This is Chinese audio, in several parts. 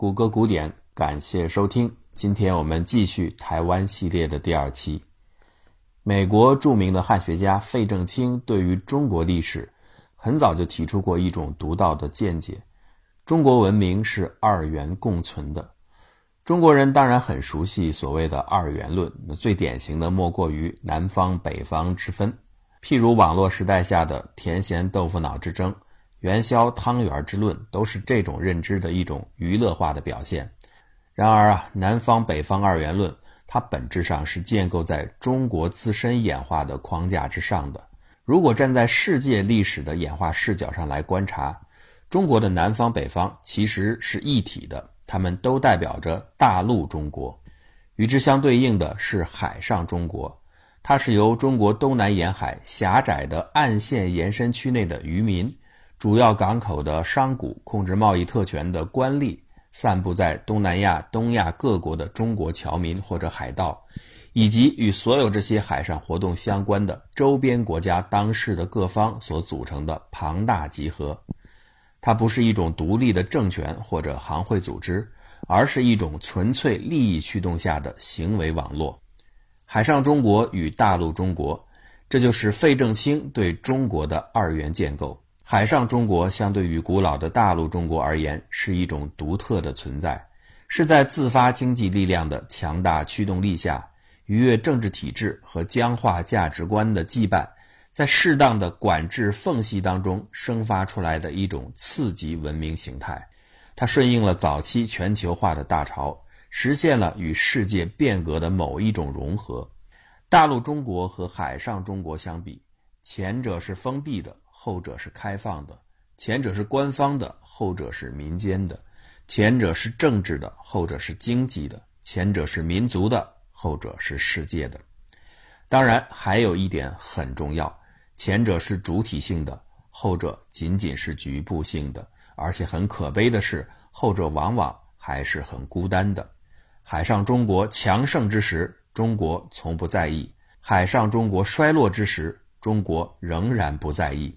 谷歌古典，感谢收听。今天我们继续台湾系列的第二期。美国著名的汉学家费正清对于中国历史很早就提出过一种独到的见解：中国文明是二元共存的。中国人当然很熟悉所谓的二元论，那最典型的莫过于南方北方之分，譬如网络时代下的甜咸豆腐脑之争。元宵汤圆之论都是这种认知的一种娱乐化的表现。然而啊，南方北方二元论，它本质上是建构在中国自身演化的框架之上的。如果站在世界历史的演化视角上来观察，中国的南方北方其实是一体的，它们都代表着大陆中国。与之相对应的是海上中国，它是由中国东南沿海狭窄的岸线延伸区内的渔民。主要港口的商贾、控制贸易特权的官吏、散布在东南亚、东亚各国的中国侨民或者海盗，以及与所有这些海上活动相关的周边国家当事的各方所组成的庞大集合。它不是一种独立的政权或者行会组织，而是一种纯粹利益驱动下的行为网络。海上中国与大陆中国，这就是费正清对中国的二元建构。海上中国相对于古老的大陆中国而言，是一种独特的存在，是在自发经济力量的强大驱动力下，逾越政治体制和僵化价值观的羁绊，在适当的管制缝隙当中生发出来的一种次级文明形态。它顺应了早期全球化的大潮，实现了与世界变革的某一种融合。大陆中国和海上中国相比，前者是封闭的。后者是开放的，前者是官方的，后者是民间的；前者是政治的，后者是经济的；前者是民族的，后者是世界的。当然，还有一点很重要：前者是主体性的，后者仅仅是局部性的。而且很可悲的是，后者往往还是很孤单的。海上中国强盛之时，中国从不在意；海上中国衰落之时，中国仍然不在意。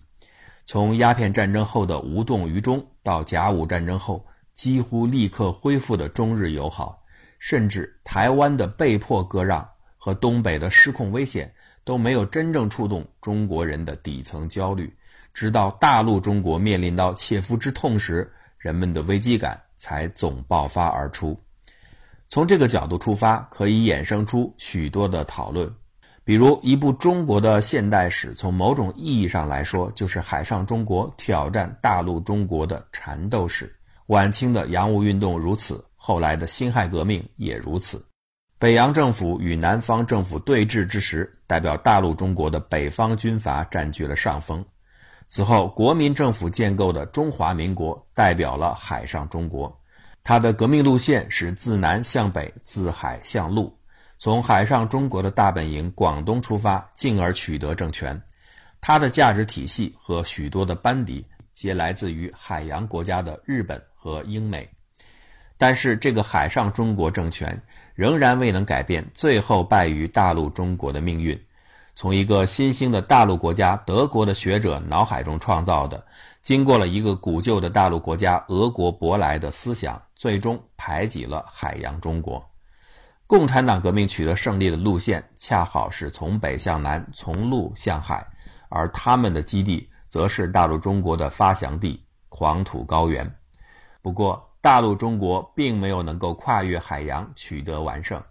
从鸦片战争后的无动于衷，到甲午战争后几乎立刻恢复的中日友好，甚至台湾的被迫割让和东北的失控危险，都没有真正触动中国人的底层焦虑。直到大陆中国面临到切肤之痛时，人们的危机感才总爆发而出。从这个角度出发，可以衍生出许多的讨论。比如，一部中国的现代史，从某种意义上来说，就是海上中国挑战大陆中国的缠斗史。晚清的洋务运动如此，后来的辛亥革命也如此。北洋政府与南方政府对峙之时，代表大陆中国的北方军阀占据了上风。此后，国民政府建构的中华民国代表了海上中国，它的革命路线是自南向北，自海向陆。从海上中国的大本营广东出发，进而取得政权。它的价值体系和许多的班底皆来自于海洋国家的日本和英美。但是，这个海上中国政权仍然未能改变最后败于大陆中国的命运。从一个新兴的大陆国家德国的学者脑海中创造的，经过了一个古旧的大陆国家俄国舶来的思想，最终排挤了海洋中国。共产党革命取得胜利的路线恰好是从北向南，从陆向海，而他们的基地则是大陆中国的发祥地——黄土高原。不过，大陆中国并没有能够跨越海洋取得完胜。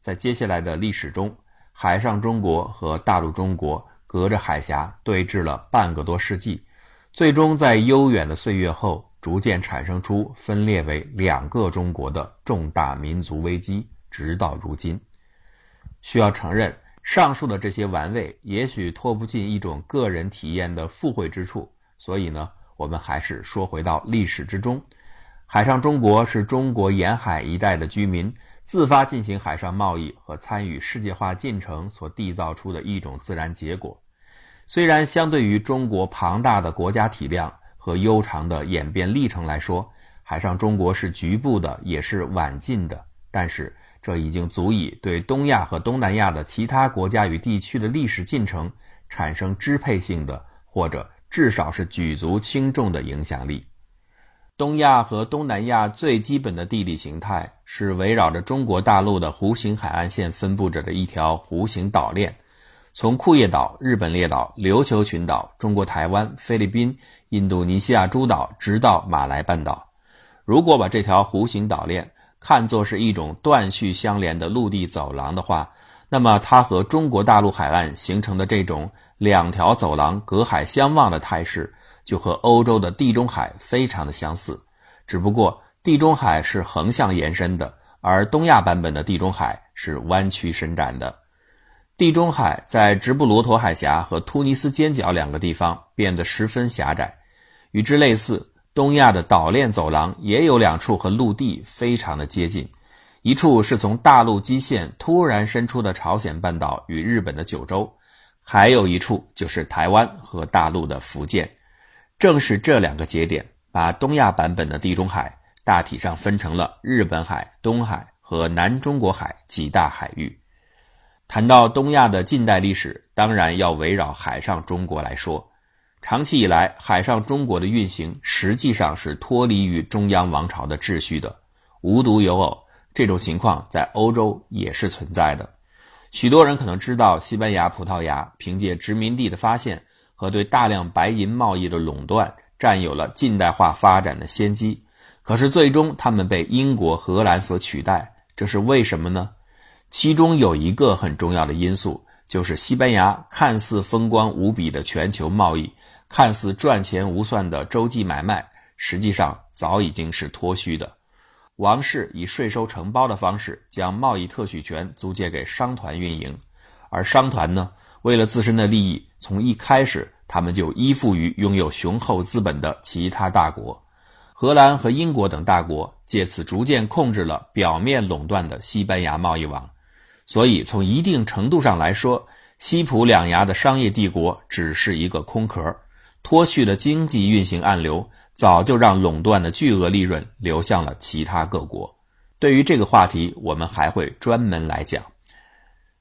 在接下来的历史中，海上中国和大陆中国隔着海峡对峙了半个多世纪，最终在悠远的岁月后，逐渐产生出分裂为两个中国的重大民族危机。直到如今，需要承认，上述的这些玩味也许脱不进一种个人体验的附会之处。所以呢，我们还是说回到历史之中。海上中国是中国沿海一带的居民自发进行海上贸易和参与世界化进程所缔造出的一种自然结果。虽然相对于中国庞大的国家体量和悠长的演变历程来说，海上中国是局部的，也是晚近的，但是。这已经足以对东亚和东南亚的其他国家与地区的历史进程产生支配性的，或者至少是举足轻重的影响力。东亚和东南亚最基本的地理形态是围绕着中国大陆的弧形海岸线分布着的一条弧形岛链，从库页岛、日本列岛、琉球群岛、中国台湾、菲律宾、印度尼西亚诸岛，直到马来半岛。如果把这条弧形岛链看作是一种断续相连的陆地走廊的话，那么它和中国大陆海岸形成的这种两条走廊隔海相望的态势。就和欧洲的地中海非常的相似，只不过地中海是横向延伸的，而东亚版本的地中海是弯曲伸展的。地中海在直布罗陀海峡和突尼斯尖角两个地方变得十分狭窄。与之类似，东亚的岛链走廊也有两处和陆地非常的接近，一处是从大陆基线突然伸出的朝鲜半岛与日本的九州，还有一处就是台湾和大陆的福建。正是这两个节点，把东亚版本的地中海大体上分成了日本海、东海和南中国海几大海域。谈到东亚的近代历史，当然要围绕海上中国来说。长期以来，海上中国的运行实际上是脱离于中央王朝的秩序的。无独有偶，这种情况在欧洲也是存在的。许多人可能知道，西班牙、葡萄牙凭借殖民地的发现。和对大量白银贸易的垄断，占有了近代化发展的先机。可是最终，他们被英国、荷兰所取代，这是为什么呢？其中有一个很重要的因素，就是西班牙看似风光无比的全球贸易，看似赚钱无算的洲际买卖，实际上早已经是脱虚的。王室以税收承包的方式，将贸易特许权租借给商团运营，而商团呢？为了自身的利益，从一开始他们就依附于拥有雄厚资本的其他大国，荷兰和英国等大国借此逐渐控制了表面垄断的西班牙贸易网。所以，从一定程度上来说，西普两牙的商业帝国只是一个空壳，脱去的经济运行暗流早就让垄断的巨额利润流向了其他各国。对于这个话题，我们还会专门来讲。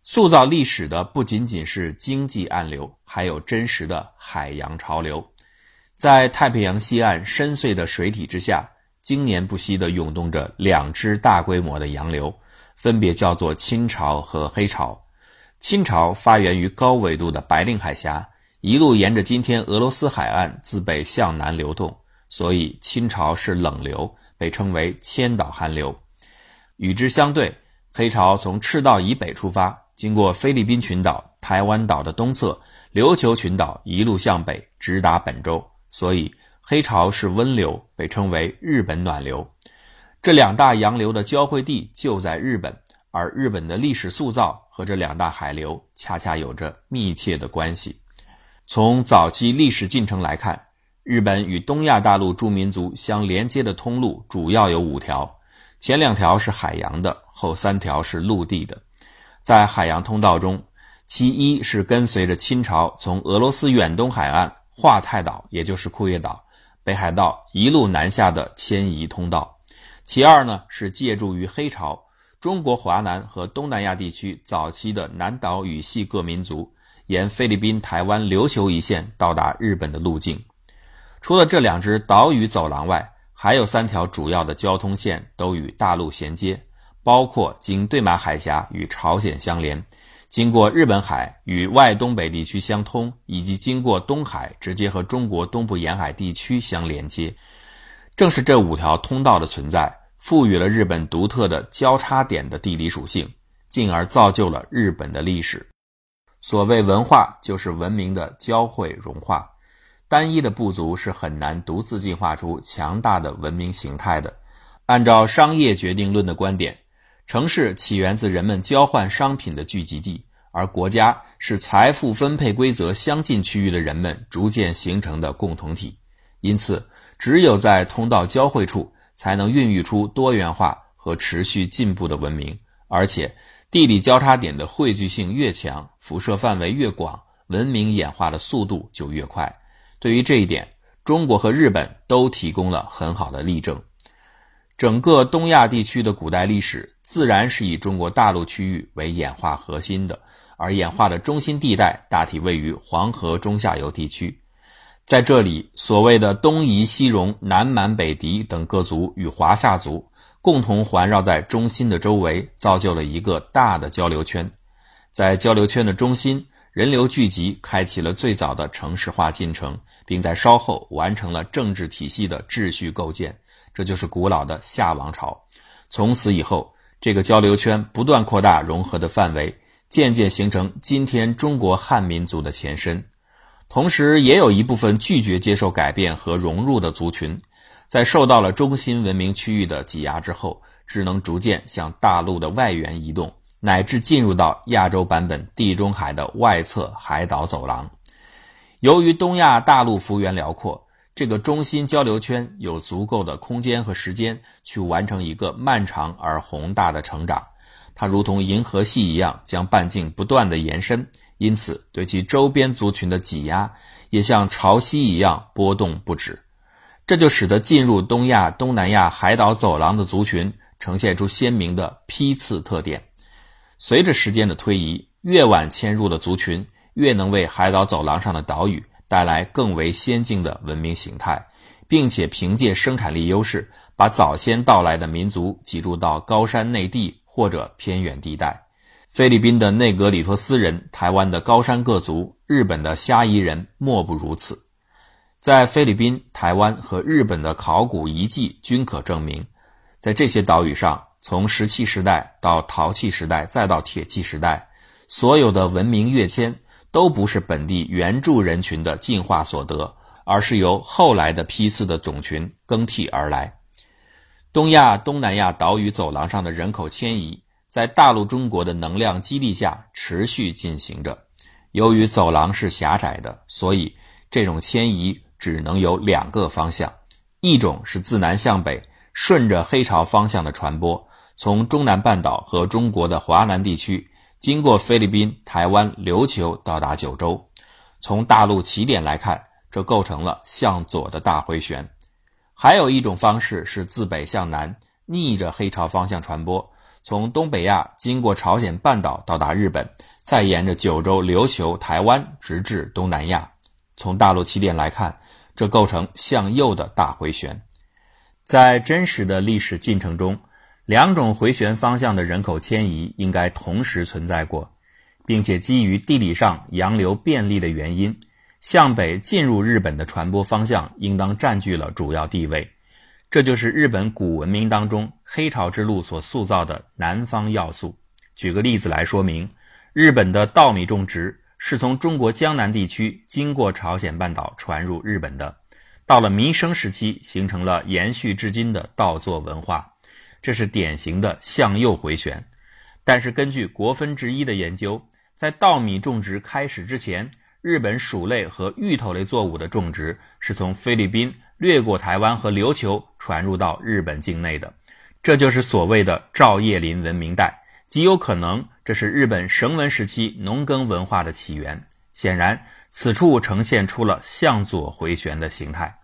塑造历史的不仅仅是经济暗流，还有真实的海洋潮流。在太平洋西岸深邃的水体之下，经年不息地涌动着两支大规模的洋流，分别叫做清潮和黑潮。清潮发源于高纬度的白令海峡，一路沿着今天俄罗斯海岸自北向南流动，所以亲潮是冷流，被称为千岛寒流。与之相对，黑潮从赤道以北出发。经过菲律宾群岛、台湾岛的东侧，琉球群岛一路向北，直达本州，所以黑潮是温流，被称为日本暖流。这两大洋流的交汇地就在日本，而日本的历史塑造和这两大海流恰恰有着密切的关系。从早期历史进程来看，日本与东亚大陆诸民族相连接的通路主要有五条，前两条是海洋的，后三条是陆地的。在海洋通道中，其一是跟随着清朝从俄罗斯远东海岸华太岛，也就是库页岛、北海道一路南下的迁移通道；其二呢是借助于黑潮，中国华南和东南亚地区早期的南岛语系各民族沿菲律宾、台湾、琉球一线到达日本的路径。除了这两支岛屿走廊外，还有三条主要的交通线都与大陆衔接。包括经对马海峡与朝鲜相连，经过日本海与外东北地区相通，以及经过东海直接和中国东部沿海地区相连接。正是这五条通道的存在，赋予了日本独特的交叉点的地理属性，进而造就了日本的历史。所谓文化，就是文明的交汇融化。单一的部族是很难独自进化出强大的文明形态的。按照商业决定论的观点。城市起源自人们交换商品的聚集地，而国家是财富分配规则相近区域的人们逐渐形成的共同体。因此，只有在通道交汇处，才能孕育出多元化和持续进步的文明。而且，地理交叉点的汇聚性越强，辐射范围越广，文明演化的速度就越快。对于这一点，中国和日本都提供了很好的例证。整个东亚地区的古代历史自然是以中国大陆区域为演化核心的，而演化的中心地带大体位于黄河中下游地区。在这里，所谓的东夷、西戎、南蛮、北狄等各族与华夏族共同环绕在中心的周围，造就了一个大的交流圈。在交流圈的中心，人流聚集，开启了最早的城市化进程，并在稍后完成了政治体系的秩序构建。这就是古老的夏王朝。从此以后，这个交流圈不断扩大融合的范围，渐渐形成今天中国汉民族的前身。同时，也有一部分拒绝接受改变和融入的族群，在受到了中心文明区域的挤压之后，只能逐渐向大陆的外缘移动，乃至进入到亚洲版本地中海的外侧海岛走廊。由于东亚大陆幅员辽阔，这个中心交流圈有足够的空间和时间去完成一个漫长而宏大的成长。它如同银河系一样，将半径不断的延伸。因此，对其周边族群的挤压也像潮汐一样波动不止，这就使得进入东亚、东南亚海岛走廊的族群呈现出鲜明的批次特点。随着时间的推移，越晚迁入的族群越能为海岛走廊上的岛屿带来更为先进的文明形态，并且凭借生产力优势，把早先到来的民族挤入到高山内地或者偏远地带。菲律宾的内格里托斯人、台湾的高山各族、日本的虾夷人莫不如此。在菲律宾、台湾和日本的考古遗迹均可证明，在这些岛屿上，从石器时代到陶器时代再到铁器时代，所有的文明跃迁都不是本地原住人群的进化所得，而是由后来的批次的种群更替而来。东亚、东南亚岛屿走廊上的人口迁移。在大陆中国的能量激励下持续进行着。由于走廊是狭窄的，所以这种迁移只能有两个方向：一种是自南向北，顺着黑潮方向的传播，从中南半岛和中国的华南地区，经过菲律宾、台湾、琉球到达九州。从大陆起点来看，这构成了向左的大回旋。还有一种方式是自北向南，逆着黑潮方向传播。从东北亚经过朝鲜半岛到达日本，再沿着九州、琉球、台湾直至东南亚。从大陆起点来看，这构成向右的大回旋。在真实的历史进程中，两种回旋方向的人口迁移应该同时存在过，并且基于地理上洋流便利的原因，向北进入日本的传播方向应当占据了主要地位。这就是日本古文明当中黑潮之路所塑造的南方要素。举个例子来说明，日本的稻米种植是从中国江南地区经过朝鲜半岛传入日本的，到了弥生时期形成了延续至今的稻作文化，这是典型的向右回旋。但是根据国分之一的研究，在稻米种植开始之前，日本薯类和芋头类作物的种植是从菲律宾。掠过台湾和琉球，传入到日本境内的，这就是所谓的照叶林文明带，极有可能这是日本绳文时期农耕文化的起源。显然，此处呈现出了向左回旋的形态。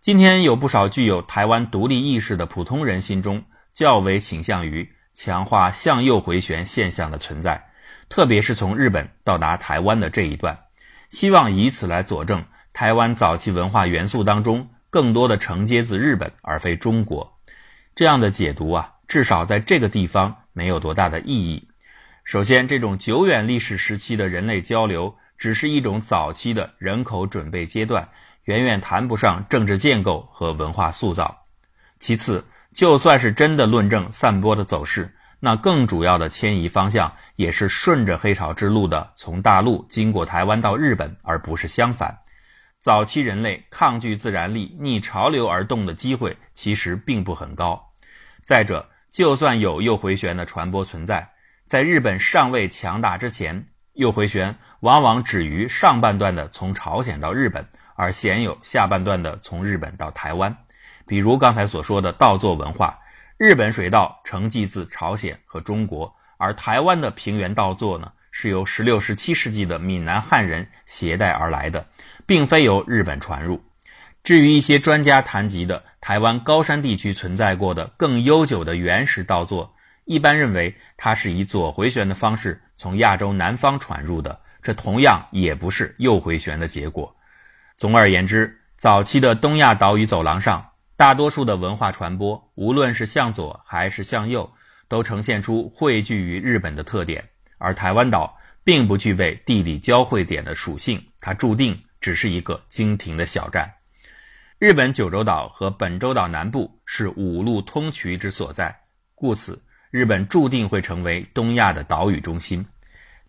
今天有不少具有台湾独立意识的普通人心中较为倾向于强化向右回旋现象的存在，特别是从日本到达台湾的这一段，希望以此来佐证。台湾早期文化元素当中，更多的承接自日本而非中国，这样的解读啊，至少在这个地方没有多大的意义。首先，这种久远历史时期的人类交流，只是一种早期的人口准备阶段，远远谈不上政治建构和文化塑造。其次，就算是真的论证散播的走势，那更主要的迁移方向也是顺着黑潮之路的，从大陆经过台湾到日本，而不是相反。早期人类抗拒自然力、逆潮流而动的机会其实并不很高。再者，就算有右回旋的传播存在，在日本尚未强大之前，右回旋往往止于上半段的从朝鲜到日本，而鲜有下半段的从日本到台湾。比如刚才所说的稻作文化，日本水稻承继自朝鲜和中国，而台湾的平原稻作呢，是由十六、十七世纪的闽南汉人携带而来的。并非由日本传入。至于一些专家谈及的台湾高山地区存在过的更悠久的原始稻作，一般认为它是以左回旋的方式从亚洲南方传入的，这同样也不是右回旋的结果。总而言之，早期的东亚岛屿走廊上，大多数的文化传播，无论是向左还是向右，都呈现出汇聚于日本的特点。而台湾岛并不具备地理交汇点的属性，它注定只是一个经停的小站。日本九州岛和本州岛南部是五路通衢之所在，故此日本注定会成为东亚的岛屿中心。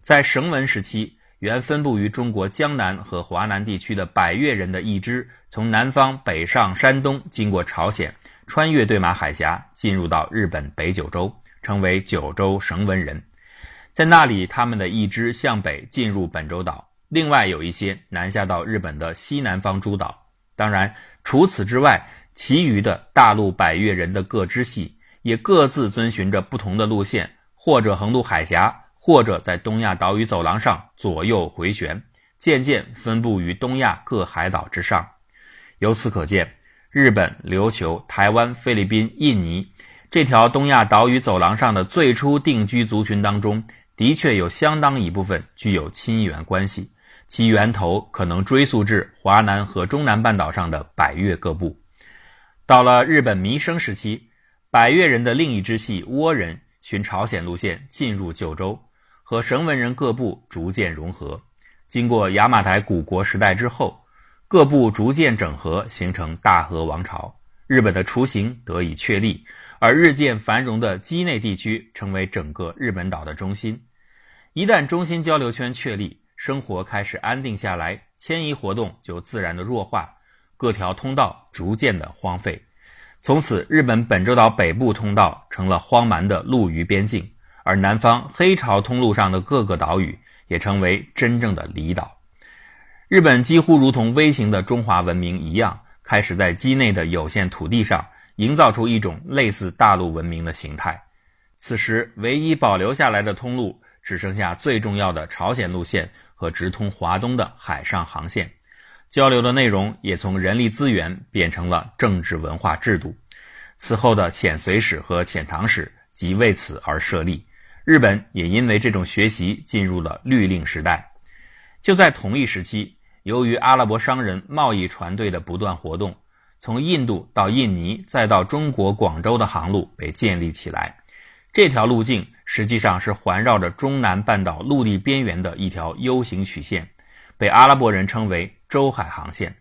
在绳文时期，原分布于中国江南和华南地区的百越人的一支，从南方北上山东，经过朝鲜，穿越对马海峡，进入到日本北九州，成为九州绳文人。在那里，他们的一支向北进入本州岛，另外有一些南下到日本的西南方诸岛。当然。除此之外，其余的大陆百越人的各支系也各自遵循着不同的路线，或者横渡海峡，或者在东亚岛屿走廊上左右回旋，渐渐分布于东亚各海岛之上。由此可见，日本、琉球、台湾、菲律宾、印尼这条东亚岛屿走廊上的最初定居族群当中，的确有相当一部分具有亲缘关系。其源头可能追溯至华南和中南半岛上的百越各部。到了日本弥生时期，百越人的另一支系倭人循朝鲜路线进入九州，和绳文人各部逐渐融合。经过雅马台古国时代之后，各部逐渐整合，形成大和王朝。日本的雏形得以确立，而日渐繁荣的畿内地区成为整个日本岛的中心。一旦中心交流圈确立，生活开始安定下来，迁移活动就自然的弱化，各条通道逐渐的荒废。从此，日本本州岛北部通道成了荒蛮的陆渔边境，而南方黑潮通路上的各个岛屿也成为真正的离岛。日本几乎如同微型的中华文明一样，开始在畿内的有限土地上营造出一种类似大陆文明的形态。此时，唯一保留下来的通路只剩下最重要的朝鲜路线。和直通华东的海上航线，交流的内容也从人力资源变成了政治文化制度。此后的遣隋使和遣唐使即为此而设立。日本也因为这种学习进入了律令时代。就在同一时期，由于阿拉伯商人贸易船队的不断活动，从印度到印尼再到中国广州的航路被建立起来。这条路径。实际上是环绕着中南半岛陆地边缘的一条 U 型曲线，被阿拉伯人称为洲海航线。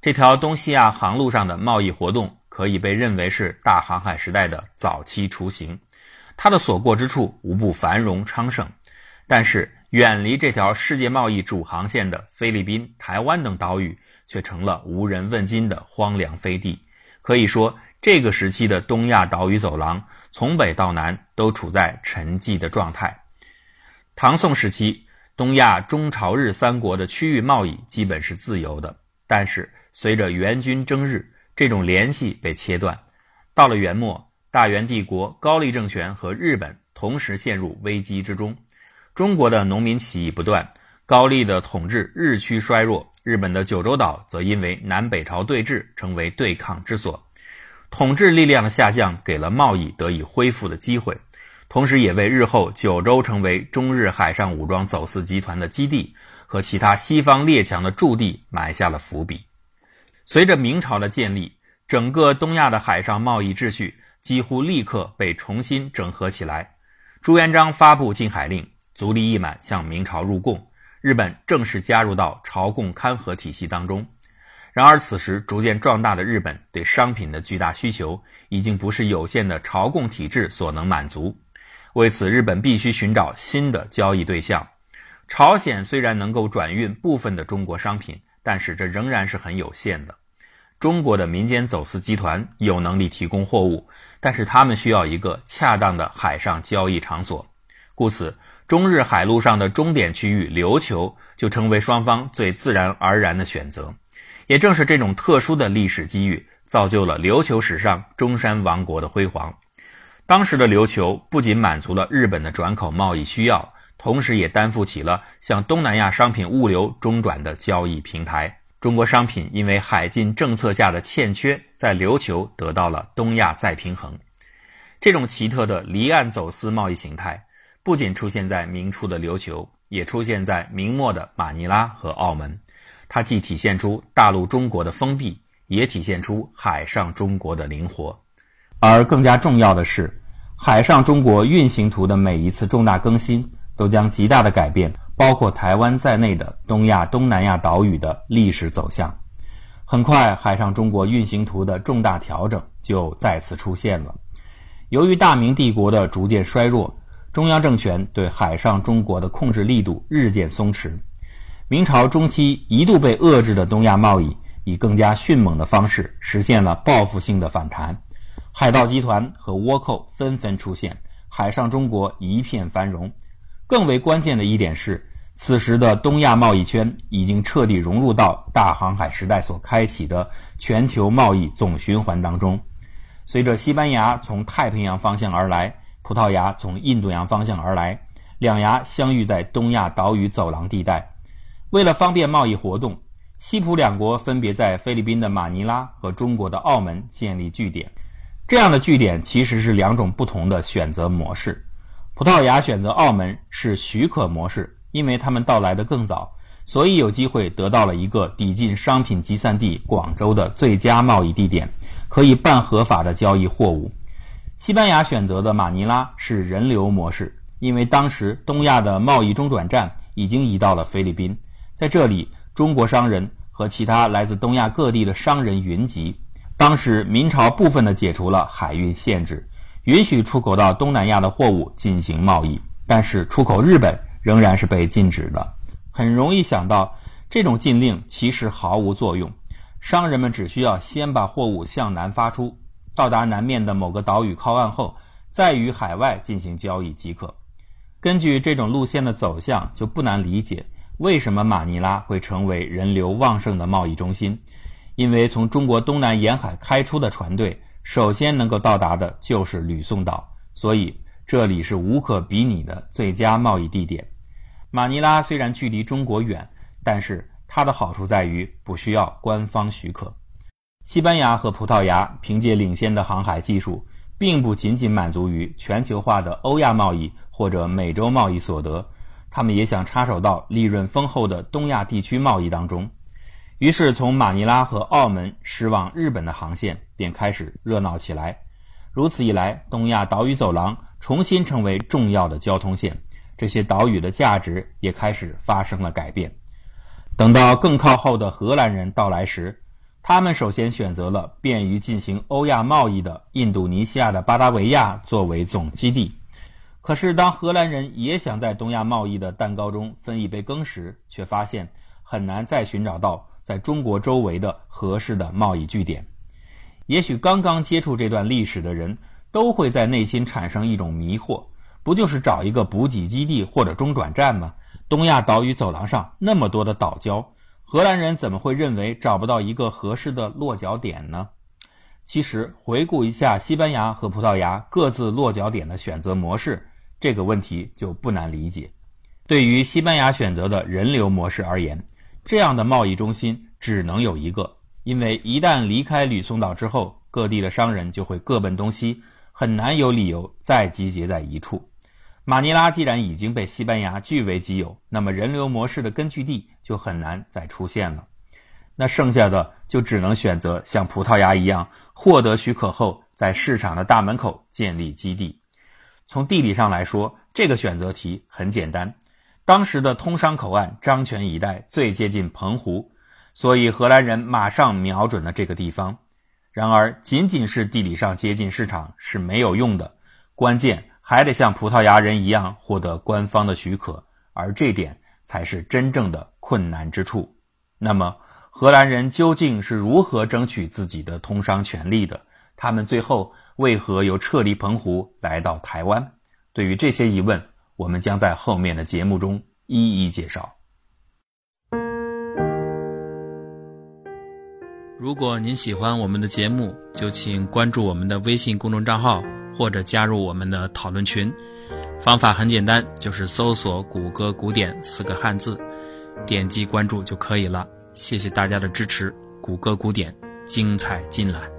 这条东西亚航路上的贸易活动可以被认为是大航海时代的早期雏形。它的所过之处无不繁荣昌盛，但是远离这条世界贸易主航线的菲律宾、台湾等岛屿却成了无人问津的荒凉飞地。可以说，这个时期的东亚岛屿走廊。从北到南都处在沉寂的状态。唐宋时期，东亚中朝日三国的区域贸易基本是自由的，但是随着元军征日，这种联系被切断。到了元末，大元帝国高丽政权和日本同时陷入危机之中。中国的农民起义不断，高丽的统治日趋衰弱，日本的九州岛则因为南北朝对峙，成为对抗之所。统治力量的下降，给了贸易得以恢复的机会，同时也为日后九州成为中日海上武装走私集团的基地和其他西方列强的驻地埋下了伏笔。随着明朝的建立，整个东亚的海上贸易秩序几乎立刻被重新整合起来。朱元璋发布禁海令，足利义满向明朝入贡，日本正式加入到朝贡勘合体系当中。然而，此时逐渐壮大的日本对商品的巨大需求，已经不是有限的朝贡体制所能满足。为此，日本必须寻找新的交易对象。朝鲜虽然能够转运部分的中国商品，但是这仍然是很有限的。中国的民间走私集团有能力提供货物，但是他们需要一个恰当的海上交易场所。故此，中日海路上的终点区域琉球就成为双方最自然而然的选择。也正是这种特殊的历史机遇，造就了琉球史上中山王国的辉煌。当时的琉球不仅满足了日本的转口贸易需要，同时也担负起了向东南亚商品物流中转的交易平台。中国商品因为海禁政策下的欠缺，在琉球得到了东亚再平衡。这种奇特的离岸走私贸易形态，不仅出现在明初的琉球，也出现在明末的马尼拉和澳门。它既体现出大陆中国的封闭，也体现出海上中国的灵活。而更加重要的是，海上中国运行图的每一次重大更新，都将极大的改变包括台湾在内的东亚、东南亚岛屿的历史走向。很快，海上中国运行图的重大调整就再次出现了。由于大明帝国的逐渐衰弱，中央政权对海上中国的控制力度日渐松弛。明朝中期一度被遏制的东亚贸易，以更加迅猛的方式实现了报复性的反弹。海盗集团和倭寇纷纷出现，海上中国一片繁荣。更为关键的一点是。此时的东亚贸易圈已经彻底融入到大航海时代所开启的全球贸易总循环当中。随着西班牙从太平洋方向而来，葡萄牙从印度洋方向而来，两牙相遇在东亚岛屿走廊地带。为了方便贸易活动，西葡两国分别在菲律宾的马尼拉和中国的澳门建立据点。这样的据点其实是两种不同的选择模式。葡萄牙选择澳门是许可模式。因为他们到来的更早，所以有机会得到了一个抵近商品集散地广州的最佳贸易地点，可以半合法的交易货物。西班牙选择的马尼拉是人流模式，因为当时东亚的贸易中转站已经移到了菲律宾，在这里，中国商人和其他来自东亚各地的商人云集。当时明朝部分的解除了海运限制，允许出口到东南亚的货物进行贸易，但是出口日本。仍然是被禁止的，很容易想到，这种禁令其实毫无作用。商人们只需要先把货物向南发出，到达南面的某个岛屿靠岸后，再与海外进行交易即可。根据这种路线的走向，就不难理解为什么马尼拉会成为人流旺盛的贸易中心。因为从中国东南沿海开出的船队，首先能够到达的就是吕宋岛，所以这里是无可比拟的最佳贸易地点。马尼拉虽然距离中国远，但是它的好处在于不需要官方许可。西班牙和葡萄牙凭借领先的航海技术，并不仅仅满足于全球化的欧亚贸易或者美洲贸易所得，他们也想插手到利润丰厚的东亚地区贸易当中。于是，从马尼拉和澳门驶往日本的航线便开始热闹起来。如此一来，东亚岛屿走廊重新成为重要的交通线。这些岛屿的价值也开始发生了改变。等到更靠后的荷兰人到来时，他们首先选择了便于进行欧亚贸易的印度尼西亚的巴达维亚作为总基地。可是，当荷兰人也想在东亚贸易的蛋糕中分一杯羹时，却发现很难再寻找到在中国周围的合适的贸易据点。也许刚刚接触这段历史的人都会在内心产生一种迷惑。不就是找一个补给基地或者中转站吗？东亚岛屿走廊上那么多的岛礁，荷兰人怎么会认为找不到一个合适的落脚点呢？其实，回顾一下西班牙和葡萄牙各自落脚点的选择模式，这个问题就不难理解。对于西班牙选择的人流模式而言，这样的贸易中心只能有一个，因为一旦离开吕宋岛之后，各地的商人就会各奔东西，很难有理由再集结在一处。马尼拉既然已经被西班牙据为己有，那么人流模式的根据地就很难再出现了。那剩下的就只能选择像葡萄牙一样，获得许可后在市场的大门口建立基地。从地理上来说，这个选择题很简单。当时的通商口岸漳泉一带最接近澎湖，所以荷兰人马上瞄准了这个地方。然而，仅仅是地理上接近市场是没有用的，关键。还得像葡萄牙人一样获得官方的许可，而这点才是真正的困难之处。那么，荷兰人究竟是如何争取自己的通商权利的？他们最后为何又撤离澎湖来到台湾？对于这些疑问，我们将在后面的节目中一一介绍。如果您喜欢我们的节目，就请关注我们的微信公众账号。或者加入我们的讨论群，方法很简单，就是搜索“谷歌古典”四个汉字，点击关注就可以了。谢谢大家的支持，谷歌古典精彩尽览。